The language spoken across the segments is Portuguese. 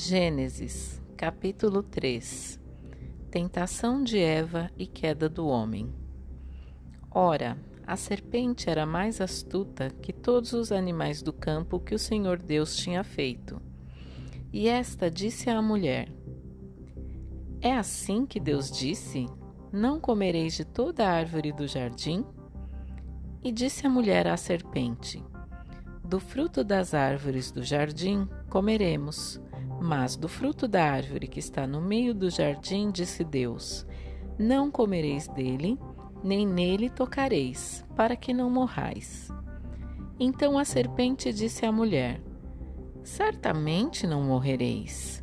Gênesis, capítulo 3 Tentação de Eva e queda do homem. Ora, a serpente era mais astuta que todos os animais do campo que o Senhor Deus tinha feito. E esta disse à mulher: É assim que Deus disse: Não comereis de toda árvore do jardim? E disse a mulher à serpente: Do fruto das árvores do jardim comeremos mas do fruto da árvore que está no meio do jardim, disse Deus: Não comereis dele, nem nele tocareis, para que não morrais. Então a serpente disse à mulher: Certamente não morrereis,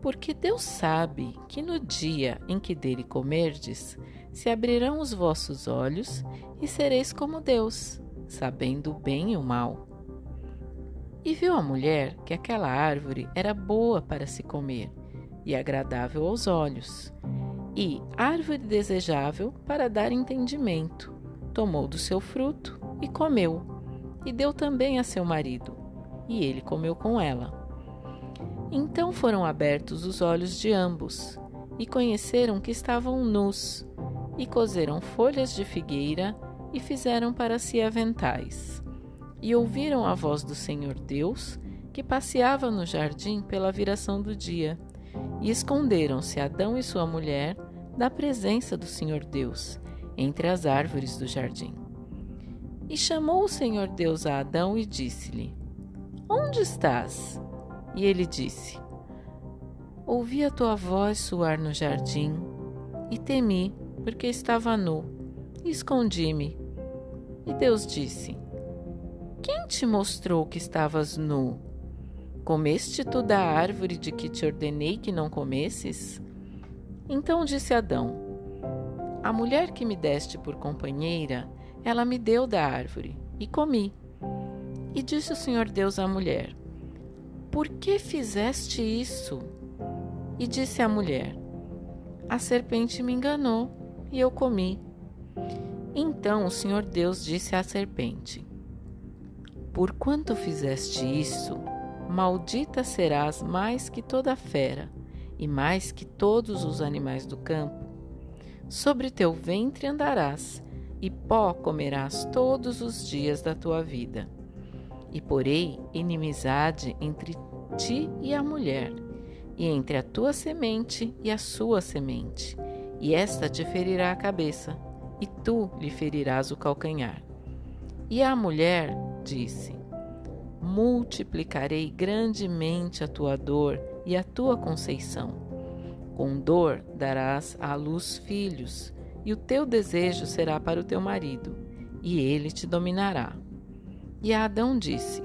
porque Deus sabe que no dia em que dele comerdes, se abrirão os vossos olhos e sereis como Deus, sabendo o bem e o mal. E viu a mulher que aquela árvore era boa para se comer e agradável aos olhos, e árvore desejável para dar entendimento. Tomou do seu fruto e comeu, e deu também a seu marido, e ele comeu com ela. Então foram abertos os olhos de ambos, e conheceram que estavam nus, e coseram folhas de figueira e fizeram para si aventais e ouviram a voz do Senhor Deus, que passeava no jardim pela viração do dia, e esconderam-se Adão e sua mulher da presença do Senhor Deus, entre as árvores do jardim. E chamou o Senhor Deus a Adão e disse-lhe: Onde estás? E ele disse: Ouvi a tua voz soar no jardim, e temi, porque estava nu, e escondi-me. E Deus disse: te mostrou que estavas nu? Comeste tu da árvore de que te ordenei que não comesses? Então disse Adão: A mulher que me deste por companheira, ela me deu da árvore, e comi. E disse o Senhor Deus à mulher: Por que fizeste isso? E disse a mulher: A serpente me enganou, e eu comi. Então o Senhor Deus disse à serpente: por quanto fizeste isso, maldita serás mais que toda fera e mais que todos os animais do campo. Sobre teu ventre andarás, e pó comerás todos os dias da tua vida. E porei inimizade entre ti e a mulher, e entre a tua semente e a sua semente, e esta te ferirá a cabeça, e tu lhe ferirás o calcanhar. E a mulher disse: Multiplicarei grandemente a tua dor e a tua conceição. Com dor darás à luz filhos, e o teu desejo será para o teu marido, e ele te dominará. E Adão disse: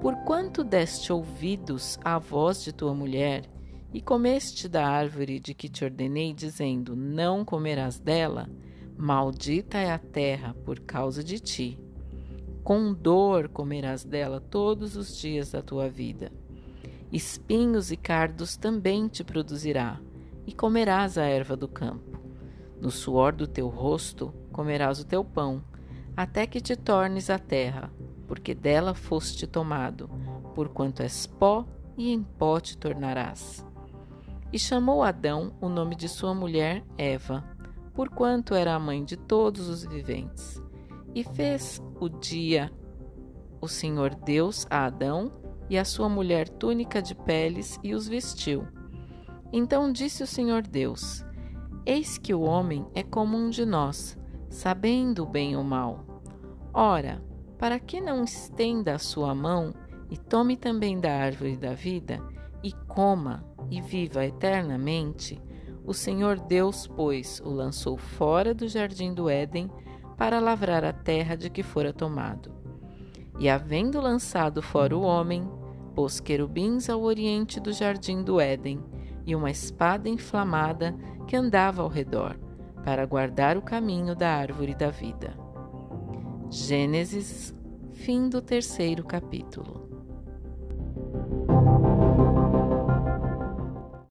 Porquanto deste ouvidos à voz de tua mulher, e comeste da árvore de que te ordenei, dizendo: Não comerás dela, maldita é a terra por causa de ti com dor comerás dela todos os dias da tua vida. Espinhos e cardos também te produzirá, e comerás a erva do campo. No suor do teu rosto comerás o teu pão, até que te tornes a terra, porque dela foste tomado, porquanto és pó, e em pó te tornarás. E chamou Adão o nome de sua mulher Eva, porquanto era a mãe de todos os viventes. E fez o dia o Senhor Deus a Adão e a sua mulher túnica de peles e os vestiu. Então disse o Senhor Deus: Eis que o homem é como um de nós, sabendo o bem e o mal. Ora, para que não estenda a sua mão e tome também da árvore da vida e coma e viva eternamente, o Senhor Deus, pois, o lançou fora do jardim do Éden para lavrar a terra de que fora tomado. E havendo lançado fora o homem, pôs querubins ao oriente do jardim do Éden e uma espada inflamada que andava ao redor, para guardar o caminho da árvore da vida. Gênesis, fim do terceiro capítulo.